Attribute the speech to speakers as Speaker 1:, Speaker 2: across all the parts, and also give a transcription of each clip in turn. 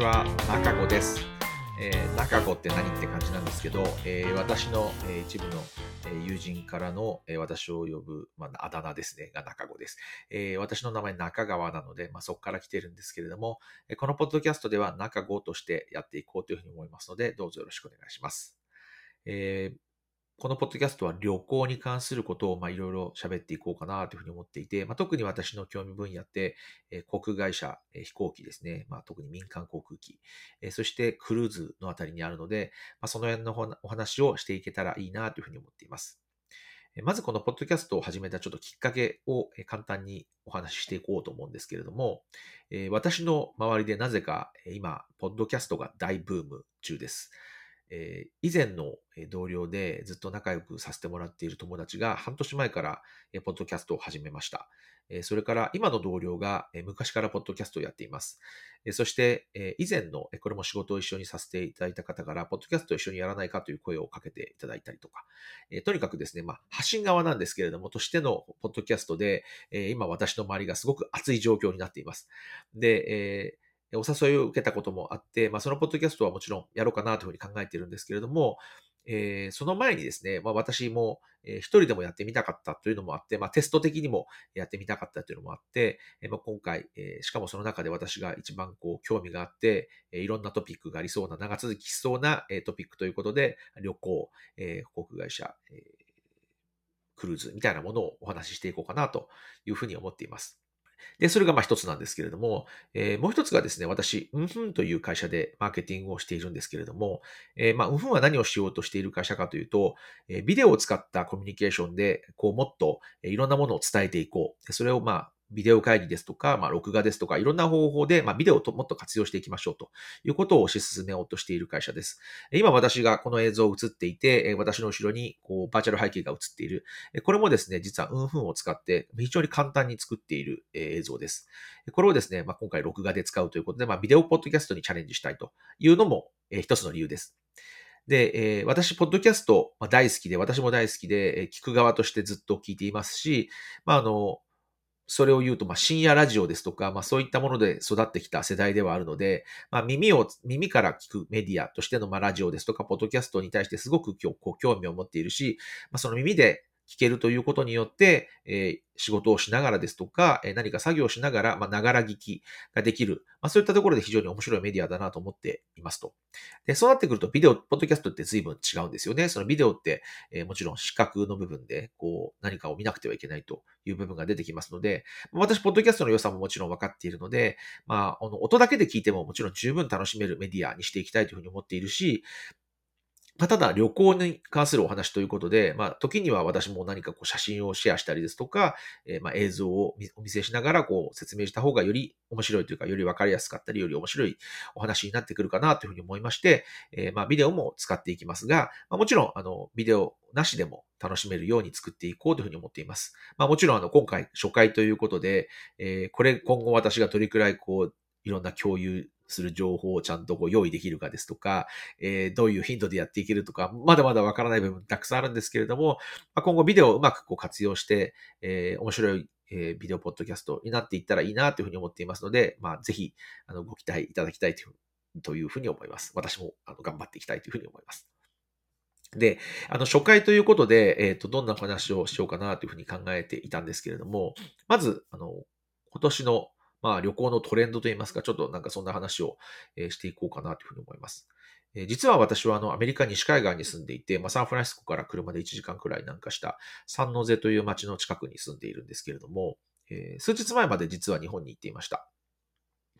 Speaker 1: ちは、中子です。えー中子って何って感じなんですけど、えー私の、えー一部の、え友人からの、えー私を呼ぶ、まあ、あだ名ですね、が中子です。えー私の名前中川なので、まあ、そこから来てるんですけれども、えこのポッドキャストでは中子としてやっていこうというふうに思いますので、どうぞよろしくお願いします。えーこのポッドキャストは旅行に関することをまあいろいろ喋っていこうかなというふうに思っていて、まあ、特に私の興味分野って、えー航空会社、えー飛行機ですね、まあ、特に民間航空機、えーそしてクルーズのあたりにあるので、まあ、その辺のお話をしていけたらいいなというふうに思っています。まずこのポッドキャストを始めたちょっときっかけを簡単にお話ししていこうと思うんですけれども、私の周りでなぜか今、ポッドキャストが大ブーム中です。えー以前の同僚でずっと仲良くさせてもらっている友達が半年前からえポッドキャストを始めました。えそれから今の同僚がえ昔からポッドキャストをやっています。えそしてえ以前のえこれも仕事を一緒にさせていただいた方から、ポッドキャストを一緒にやらないかという声をかけていただいたりとか、えとにかくですね、まあ、発信側なんですけれども、としてのポッドキャストで、え今私の周りがすごく熱い状況になっています。で、えーお誘いを受けたこともあって、まあ、そのポッドキャストはもちろんやろうかなというふうに考えているんですけれども、えーその前にですね、まあ、私も、一人でもやってみたかったというのもあって、まあ、テスト的にもやってみたかったというのもあって、えーまあ、今回、えーしかもその中で私が一番こう興味があって、えーいろんなトピックがありそうな、長続きしそうな、えートピックということで、旅行、えー航空会社、えークルーズみたいなものをお話ししていこうかなというふうに思っています。で、それがまあ一つなんですけれども、えーもう一つがですね、私、うんふんという会社でマーケティングをしているんですけれども、えーまあ、うんふんは何をしようとしている会社かというと、えービデオを使ったコミュニケーションで、こう、もっといろんなものを伝えていこう。それをまあ、ビデオ会議ですとか、まあ、録画ですとか、いろんな方法で、まあ、ビデオをともっと活用していきましょうということを推し進めようとしている会社です。今私がこの映像を映っていて、私の後ろにこうバーチャル背景が映っている。これもですね、実はうんふんを使って非常に簡単に作っている映像です。これをですね、まあ、今回録画で使うということで、まあ、ビデオポッドキャストにチャレンジしたいというのも、一つの理由です。で、え私、ポッドキャスト、大好きで、私も大好きで、聞く側としてずっと聞いていますし、まあ、あの、それを言うと、まあ、深夜ラジオですとか、まあ、そういったもので育ってきた世代ではあるので、まあ、耳を、耳から聞くメディアとしての、まあ、ラジオですとか、ポッドキャストに対してすごく今日、こう、興味を持っているし、まあ、その耳で聞けるということによって、えー仕事をしながらですとか、えー何か作業をしながら、まあ、ながら聞きができる、まあ、そういったところで非常に面白いメディアだなと思っていますと。で、そうなってくると、ビデオ、ポッドキャストって随分違うんですよね。そのビデオって、えーもちろん視覚の部分で、こう、何かを見なくてはいけないという部分が出てきますので、私、ポッドキャストの良さももちろん分かっているので、まあ、あの音だけで聞いてももちろん十分楽しめるメディアにしていきたいというふうに思っているし、まあ、ただ旅行に関するお話ということで、まあ、時には私も何かこう写真をシェアしたりですとか、えーまあ映像をお見せしながらこう説明した方がより面白いというか、より分かりやすかったり、より面白いお話になってくるかなというふうに思いまして、えーまあビデオも使っていきますが、まあ、もちろんあのビデオなしでも楽しめるように作っていこうというふうに思っています。まあ、もちろんあの今回初回ということで、えーこれ今後私がどれくらいこういろんな共有する情報をちゃんとこう用意できるかですとか、えーどういう頻度でやっていけるとか、まだまだわからない部分たくさんあるんですけれども、まあ、今後ビデオをうまくこう活用して、えー面白い、えビデオポッドキャストになっていったらいいなというふうに思っていますので、まあ、ぜひあのご期待いただきたいというというふうに思います。私もあの頑張っていきたいというふうに思います。で、あの、初回ということで、えっ、と、どんな話をしようかなというふうに考えていたんですけれども、まず、あの、今年の、まあ、旅行のトレンドといいますか、ちょっとなんかそんな話を、していこうかなというふうに思います。実は私はあのアメリカ西海岸に住んでいて、まあ、サンフランシスコから車で1時間くらい南下したサンノゼという街の近くに住んでいるんですけれども、え数日前まで実は日本に行っていました。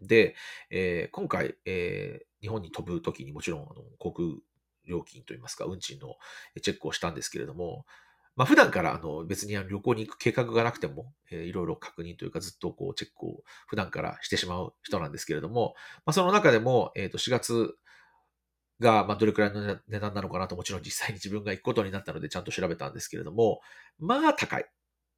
Speaker 1: で、え今回、え日本に飛ぶときにもちろんあの航空料金といいますか、運賃のチェックをしたんですけれども、まあ、普段からあの別に旅行に行く計画がなくても、えーいろいろ確認というかずっとこうチェックを普段からしてしまう人なんですけれども、まあ、その中でも、えーと4月がまあどれくらいの値段なのかなともちろん実際に自分が行くことになったのでちゃんと調べたんですけれども、まあ高い。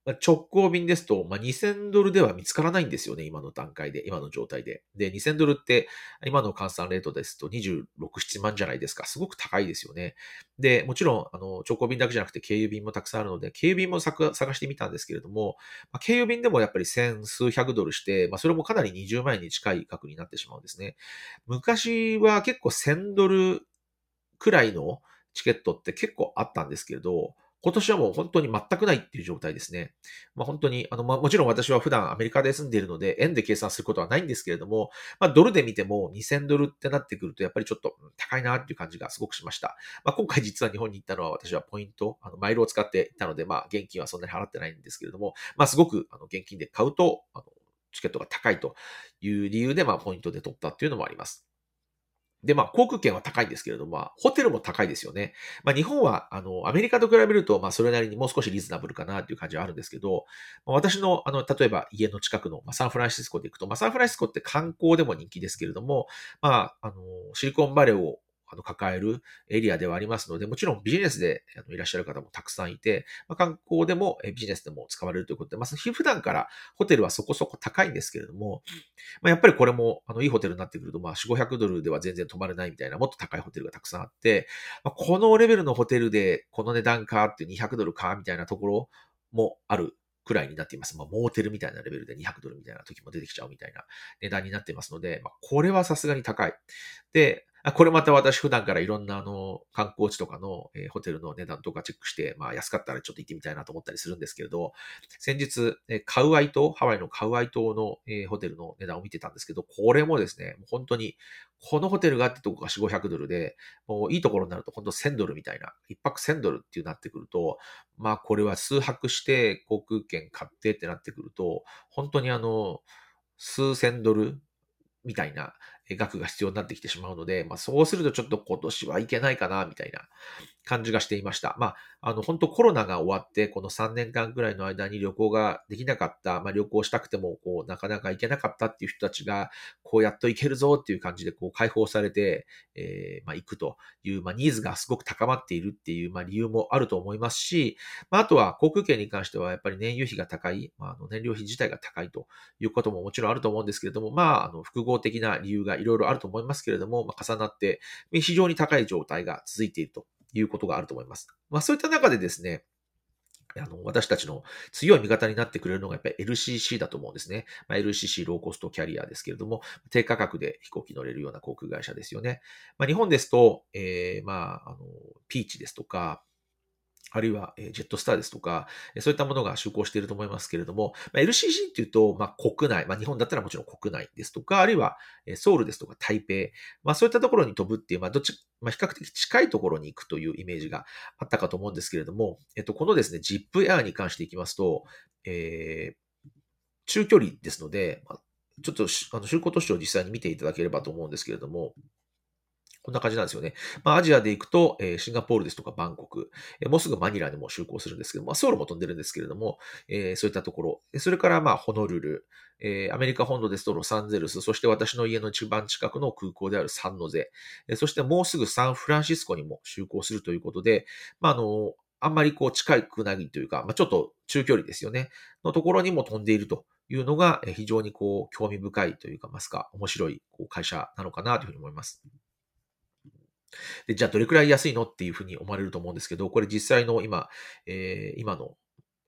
Speaker 1: 直行便ですと、まあ、2000ドルでは見つからないんですよね、今の段階で、今の状態で。で、2000ドルって今の換算レートですと26、7万じゃないですか。すごく高いですよね。で、もちろん、あの、直行便だけじゃなくて経由便もたくさんあるので、経由便も探してみたんですけれども、まあ、経由便でもやっぱり千数百ドルして、まあ、それもかなり20万円に近い額になってしまうんですね。昔は結構1000ドルくらいのチケットって結構あったんですけれど、今年はもう本当に全くないっていう状態ですね。まあ、本当に、あの、まあ、もちろん私は普段アメリカで住んでいるので、円で計算することはないんですけれども、まあ、ドルで見ても2000ドルってなってくると、やっぱりちょっと高いなっていう感じがすごくしました。まあ、今回実は日本に行ったのは私はポイント、あの、マイルを使って行ったので、まあ、現金はそんなに払ってないんですけれども、まあ、すごく、あの、現金で買うと、あの、チケットが高いという理由で、まあ、ポイントで取ったっていうのもあります。で、まあ、航空券は高いんですけれども、まあ、ホテルも高いですよね。まあ、日本は、あの、アメリカと比べると、まあ、それなりにもう少しリーズナブルかなという感じはあるんですけど、まあ、私の、あの、例えば家の近くの、まあ、サンフランシスコで行くと、まあ、サンフランシスコって観光でも人気ですけれども、まあ、あの、シリコンバレーをあの抱えるエリアではありますので、もちろんビジネスでいらっしゃる方もたくさんいて、まあ、観光でもビジネスでも使われるということで、まあ、普段からホテルはそこそこ高いんですけれども、まあ、やっぱりこれもあのいいホテルになってくると、まあ、4、500ドルでは全然泊まれないみたいな、もっと高いホテルがたくさんあって、まあ、このレベルのホテルでこの値段かって200ドルかみたいなところもあるくらいになっています。まあ、モーテルみたいなレベルで200ドルみたいな時も出てきちゃうみたいな値段になっていますので、まあ、これはさすがに高い。で、あこれまた私普段からいろんなあの観光地とかの、えー、ホテルの値段とかチェックして、まあ安かったらちょっと行ってみたいなと思ったりするんですけれど、先日、えー、カウアイ島、ハワイのカウアイ島の、えー、ホテルの値段を見てたんですけど、これもですね、本当に、このホテルがあってとこが4、500ドルで、もういいところになると本当1000ドルみたいな、1泊1000ドルっていうなってくると、まあこれは数泊して航空券買ってってなってくると、本当にあの、数千ドルみたいな額が必要になってきてしまうので、まあ、そうするとちょっと今年はいけないかな、みたいな感じがしていました。まあ、あの、本当コロナが終わって、この3年間くらいの間に旅行ができなかった、まあ、旅行したくても、こう、なかなか行けなかったっていう人たちが、こうやっと行けるぞっていう感じで、こう、解放されて、えー、まあ、行くという、まあ、ニーズがすごく高まっているっていう、まあ、理由もあると思いますし、まあ、あとは航空券に関しては、やっぱり燃油費が高い、まあ、あの燃料費自体が高いということももちろんあると思うんですけれども、まあ、あの、複合的な理由がいろいろあると思いますけれども、まあ、重なって、非常に高い状態が続いていると。いうことがあると思います。まあ、そういった中でですね、あの、私たちの強い味方になってくれるのがやっぱり LCC だと思うんですね。まあ、LCC ローコストキャリアですけれども、低価格で飛行機乗れるような航空会社ですよね。まあ、日本ですと、えー、まあ、あの、ピーチですとか、あるいは、ジェットスターですとか、そういったものが就航していると思いますけれども、LCC っていうと、ま、国内、ま、日本だったらもちろん国内ですとか、あるいはソウルですとか台北、まあ、そういったところに飛ぶっていう、まあ、どっち、まあ、比較的近いところに行くというイメージがあったかと思うんですけれども、えっと、このですね、ジップエアーに関していきますと、えー、中距離ですので、ま、ちょっとあの就航都市を実際に見ていただければと思うんですけれども、こんな感じなんですよね。まあ、アジアで行くと、えー、シンガポールですとかバンコク、えー、もうすぐマニラにも就航するんですけど、まあ、ソウルも飛んでるんですけれども、えー、そういったところ。それから、まあ、ホノルル、えー、アメリカ本土ですとロサンゼルス、そして私の家の一番近くの空港であるサンノゼ、えー、そしてもうすぐサンフランシスコにも就航するということで、まあ、あの、あんまりこう近くないというか、まあ、ちょっと中距離ですよね、のところにも飛んでいるというのが非常にこう興味深いというか、ますか、面白いこう会社なのかなというふうに思います。で、じゃあどれくらい安いのっていうふうに思われると思うんですけど、これ実際の今、えー、今の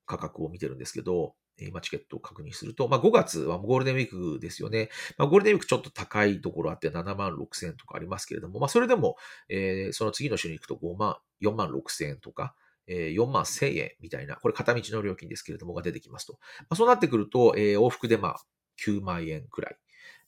Speaker 1: 価格を見てるんですけど、今チケットを確認すると、まあ、5月はゴールデンウィークですよね。まあ、ゴールデンウィークちょっと高いところあって7万6千円とかありますけれども、まあ、それでも、えー、その次の週に行くと5万、4万6千円とか、えー、4万1000円みたいな、これ片道の料金ですけれどもが出てきますと。まあ、そうなってくると、えー、往復でまあ9万円くらい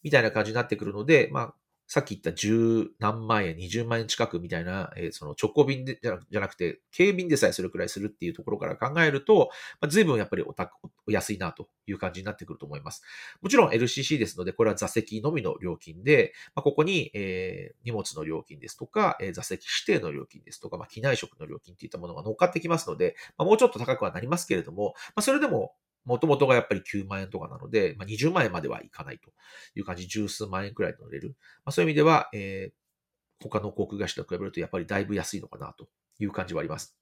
Speaker 1: みたいな感じになってくるので、まあ、さっき言った10何万円、20万円近くみたいな、えー、その直行便でじゃなくて、軽便でさえそれくらいするっていうところから考えると、まあ、随分やっぱりお高お安いなという感じになってくると思います。もちろん LCC ですので、これは座席のみの料金で、まあ、ここに、えー、荷物の料金ですとか、えー、座席指定の料金ですとか、まあ、機内食の料金っていったものが乗っかってきますので、まあ、もうちょっと高くはなりますけれども、まあ、それでももともとがやっぱり9万円とかなので、まあ、20万円まではいかないという感じ、十数万円くらいで乗れる。まあ、そういう意味では、えー、他の航空会社と比べるとやっぱりだいぶ安いのかなという感じはあります。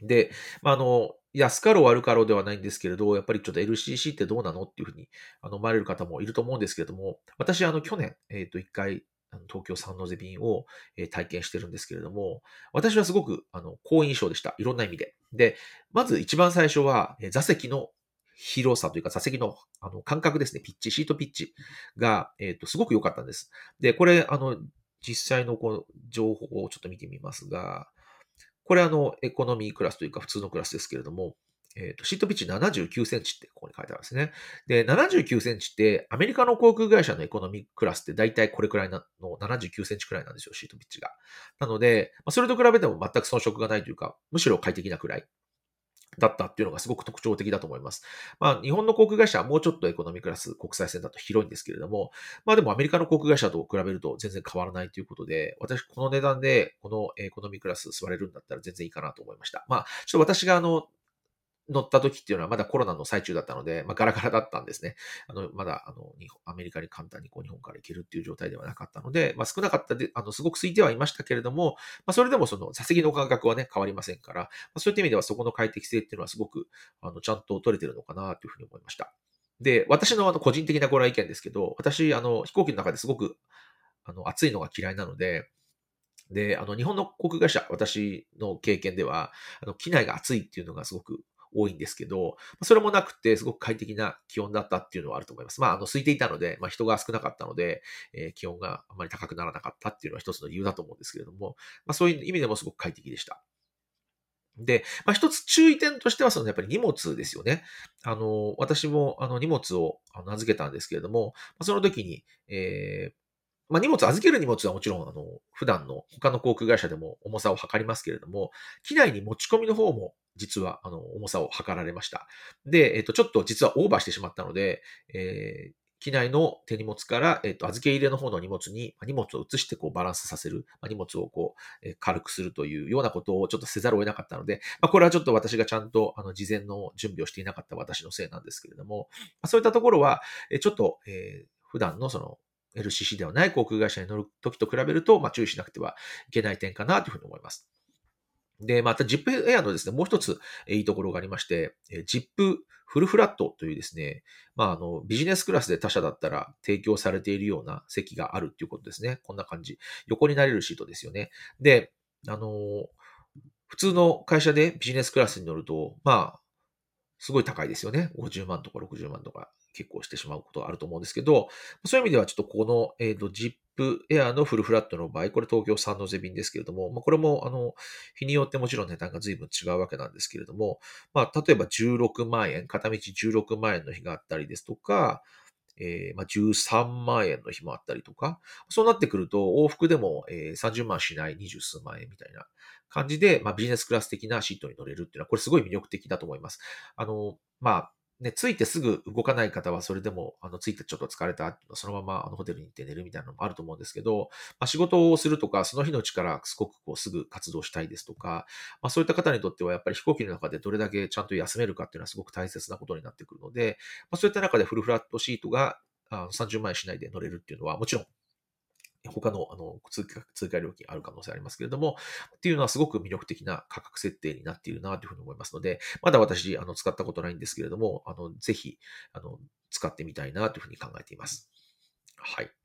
Speaker 1: で、まあ、あの、安かろう悪かろうではないんですけれど、やっぱりちょっと LCC ってどうなのっていうふうにあの思われる方もいると思うんですけれども、私、あの、去年、えっ、と、一回、東京三ノ瀬便を体験してるんですけれども、私はすごくあの好印象でした。いろんな意味で。で、まず一番最初は座席の広さというか座席のあの感覚ですね。ピッチ、シートピッチが、えっ、ー、とすごく良かったんです。で、これ、あの、実際のこう情報をちょっと見てみますが、これあの、エコノミークラスというか普通のクラスですけれども、えっ、ー、と、シートピッチ79センチってここに書いてあるんですね。で、79センチってアメリカの航空会社のエコノミークラスって大体これくらいの79センチくらいなんですよ、シートピッチが。なので、まあ、それと比べても全く遜色がないというか、むしろ快適なくらいだったっていうのがすごく特徴的だと思います。まあ、日本の航空会社はもうちょっとエコノミークラス国際線だと広いんですけれども、まあでもアメリカの航空会社と比べると全然変わらないということで、私この値段でこのエコノミークラス座れるんだったら全然いいかなと思いました。まあ、ちょっと私があの、乗った時っていうのはまだコロナの最中だったので、まあ、ガラガラだったんですね。あの、まだ、あの、アメリカに簡単にこう日本から行けるっていう状態ではなかったので、まあ、少なかったで、あの、すごく空いてはいましたけれども、まあ、それでもその座席の感覚はね、変わりませんから、まあ、そういった意味ではそこの快適性っていうのはすごく、あの、ちゃんと取れてるのかなというふうに思いました。で、私のあの、個人的なご来意見ですけど、私、あの、飛行機の中ですごく、あの、暑いのが嫌いなので、で、あの、日本の航空会社、私の経験では、あの、機内が暑いっていうのがすごく多いんですけど、それもなくて、すごく快適な気温だったっていうのはあると思います。まあ、あの、空いていたので、まあ、人が少なかったので、えー、気温があまり高くならなかったっていうのは一つの理由だと思うんですけれども、まあ、そういう意味でもすごく快適でした。で、まあ、一つ注意点としては、そのやっぱり荷物ですよね。あの、私もあの荷物を預けたんですけれども、その時に、えー、まあ、荷物、預ける荷物はもちろん、あの、普段の他の航空会社でも重さを測りますけれども、機内に持ち込みの方も実は、あの、重さを測られました。で、えっ、と、ちょっと実はオーバーしてしまったので、えー、機内の手荷物から、えっ、と、預け入れの方の荷物に、荷物を移してこうバランスさせる、荷物をこう、え軽くするというようなことをちょっとせざるを得なかったので、まあ、これはちょっと私がちゃんと、あの、事前の準備をしていなかった私のせいなんですけれども、ま、そういったところは、えちょっと、えー、普段のその、LCC ではない航空会社に乗るときと比べると、まあ、注意しなくてはいけない点かなというふうに思います。で、また ZIP エアのですね、もう一ついいところがありまして、ZIP フルフラットというですね、まあ、あの、ビジネスクラスで他社だったら提供されているような席があるっていうことですね。こんな感じ。横になれるシートですよね。で、あの、普通の会社でビジネスクラスに乗ると、まあ、すごい高いですよね。50万とか60万とか結構してしまうことがあると思うんですけど、そういう意味ではちょっとこの、えっ、ー、と、ZIP Air のフルフラットの場合、これ東京三ノ瀬便ですけれども、まあ、これも、あの、日によってもちろん値段が随分違うわけなんですけれども、まあ、例えば16万円、片道16万円の日があったりですとか、えー、まあ、13万円の日もあったりとか、そうなってくると往復でも、えー、30万しない20数万円みたいな感じで、まあ、ビジネスクラス的なシートに乗れるっていうのは、これすごい魅力的だと思います。あの、まあ、ね、ついてすぐ動かない方はそれでも、あの、ついてちょっと疲れた、そのままあのホテルに行って寝るみたいなのもあると思うんですけど、まあ、仕事をするとか、その日のうちからすごくこうすぐ活動したいですとか、まあ、そういった方にとってはやっぱり飛行機の中でどれだけちゃんと休めるかっていうのはすごく大切なことになってくるので、まあ、そういった中でフルフラットシートがあ30万円しないで乗れるっていうのはもちろん他のあの通貨通貨料金ある可能性ありますけれども、っていうのはすごく魅力的な価格設定になっているなというふうに思いますので、まだ私、あの使ったことないんですけれども、あのぜひあの使ってみたいなというふうに考えています。はい。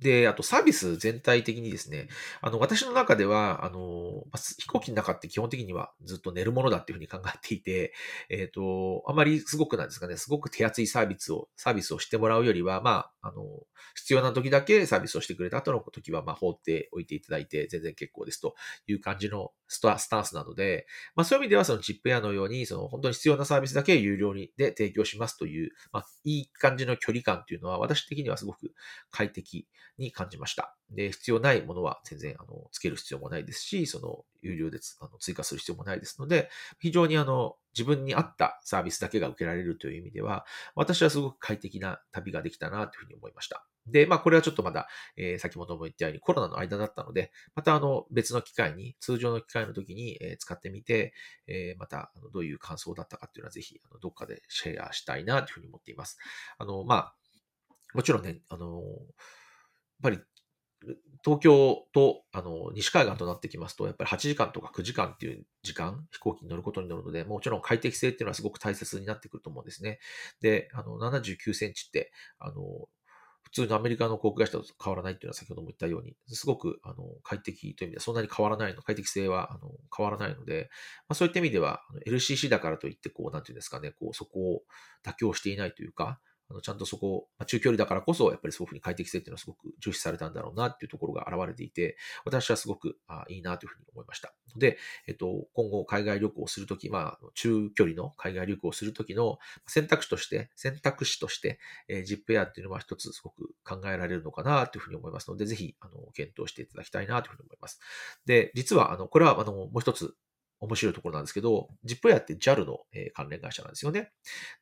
Speaker 1: で、あとサービス全体的にですね、あの、私の中では、あの、飛行機の中って基本的にはずっと寝るものだっていうふうに考えていて、えっ、ー、と、あまりすごくなんですかね、すごく手厚いサービスを、サービスをしてもらうよりは、まあ、あの、必要な時だけサービスをしてくれた後の時は、まあ、放っておいていただいて全然結構ですという感じのスタスタンスなので、まあ、そういう意味ではそのチップエアのように、その本当に必要なサービスだけ有料にで提供しますという、まあ、いい感じの距離感っていうのは私的にはすごく快適に感じました。で、必要ないものは全然あのつける必要もないですし、その有料であの追加する必要もないですので、非常にあの自分に合ったサービスだけが受けられるという意味では、私はすごく快適な旅ができたなというふうに思いました。で、まあこれはちょっとまだ、えー、先ほども言ったようにコロナの間だったので、またあの別の機会に、通常の機会の時に、えー、使ってみて、えー、またあのどういう感想だったかっていうのはぜひあのどっかでシェアしたいなというふうに思っています。あの、まあ、もちろんね、あの、やっっぱり東京と、あの、西海岸となってきますと、やっぱり8時間とか9時間っていう時間、飛行機に乗ることになるので、もちろん快適性っていうのはすごく大切になってくると思うんですね。で、あの、79センチって、あの、普通のアメリカの航空会社と変わらないっていうのは先ほども言ったように、すごくあの快適という意味ではそんなに変わらないの、快適性はあの変わらないので、まあ、そういった意味では LCC だからといって、こう、なんていうんですかね、こう、そこを妥協していないというか、あのちゃんとそこ、まあ、中距離だからこそ、やっぱりそういうふうに快適性っていうのはすごく重視されたんだろうなっていうところが現れていて、私はすごくあいいなというふうに思いました。ので、えっと、今後海外旅行をするとき、まあ、中距離の海外旅行をするときの選択肢として、選択肢として、えー、ジップエアっていうのは一つすごく考えられるのかなというふうに思いますので、ぜひ、あの、検討していただきたいなというふうに思います。で、実は、あの、これは、あの、もう一つ、面白いところなんですけど、ジップエアって JAL の、関連会社なんですよね。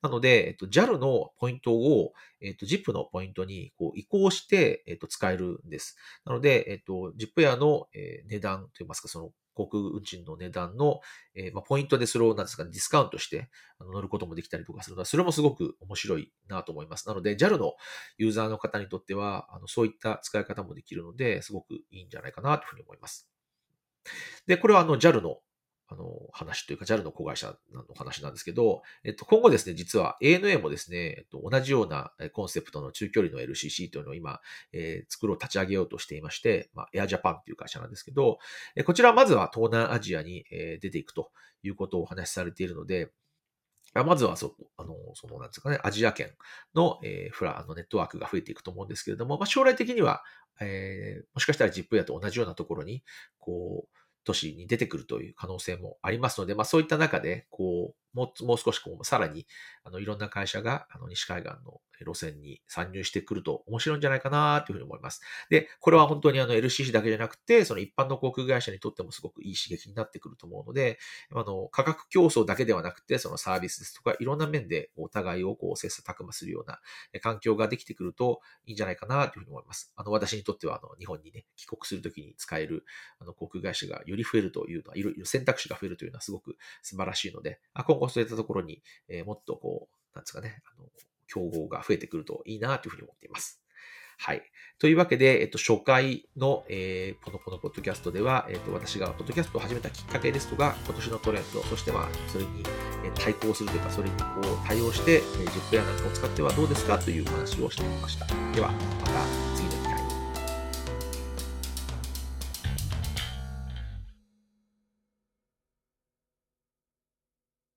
Speaker 1: なので、えっと、JAL のポイントを、えっと、ZIP のポイントにこう移行して、えっと、使えるんです。なので、えっと、ジップエアの、値段といいますか、その航空運賃の値段の、えー、まあ、ポイントでそれをなんですか、ね、ディスカウントして乗ることもできたりとかするのは、それもすごく面白いなと思います。なので、JAL のユーザーの方にとっては、あのそういった使い方もできるので、すごくいいんじゃないかなというふうに思います。で、これはあの JAL のあの、話というか JAL の子会社の話なんですけど、えっと、今後ですね、実は ANA もですね、えっと、同じようなコンセプトの中距離の LCC というのを今、えー、作ろう、立ち上げようとしていまして、まあ、エアジャパンっていう会社なんですけど、えこちらまずは東南アジアに、え、出ていくということをお話しされているので、まずはそ、あの、その、なんですかね、アジア圏の、えー、フラ、あの、ネットワークが増えていくと思うんですけれども、まあ、将来的には、えー、もしかしたら ZIP やと同じようなところに、こう、都市に出てくるという可能性もありますので、まあそういった中で、こう、もうもう少しこう、さらに、あの、いろんな会社が、あの、西海岸の路線に参入してくると面白いんじゃないかなというふうに思います。で、これは本当にあの LCC だけじゃなくて、その一般の航空会社にとってもすごくいい刺激になってくると思うので、あの、価格競争だけではなくて、そのサービスですとか、いろんな面でお互いをこう、切磋琢磨するような環境ができてくるといいんじゃないかなというふうに思います。あの、私にとっては、あの、日本にね、帰国するときに使える、あの、航空会社がより増えるというのは、いろいろ選択肢が増えるというのはすごく素晴らしいので、今後そういったところに、えー、もっとこう、なんですかね、あの、競合が増えてくるといいなというふうに思っています。はい。というわけで、えっと、初回の、えー、ポノポノポッドキャストでは、えっと、私がポッドキャストを始めたきっかけですとか、今年のトレンド、そしてまあ、それに対抗するというか、それにこう対応して、えー、ジップエアなんかを使ってはどうですかという話をしてみました。では、また次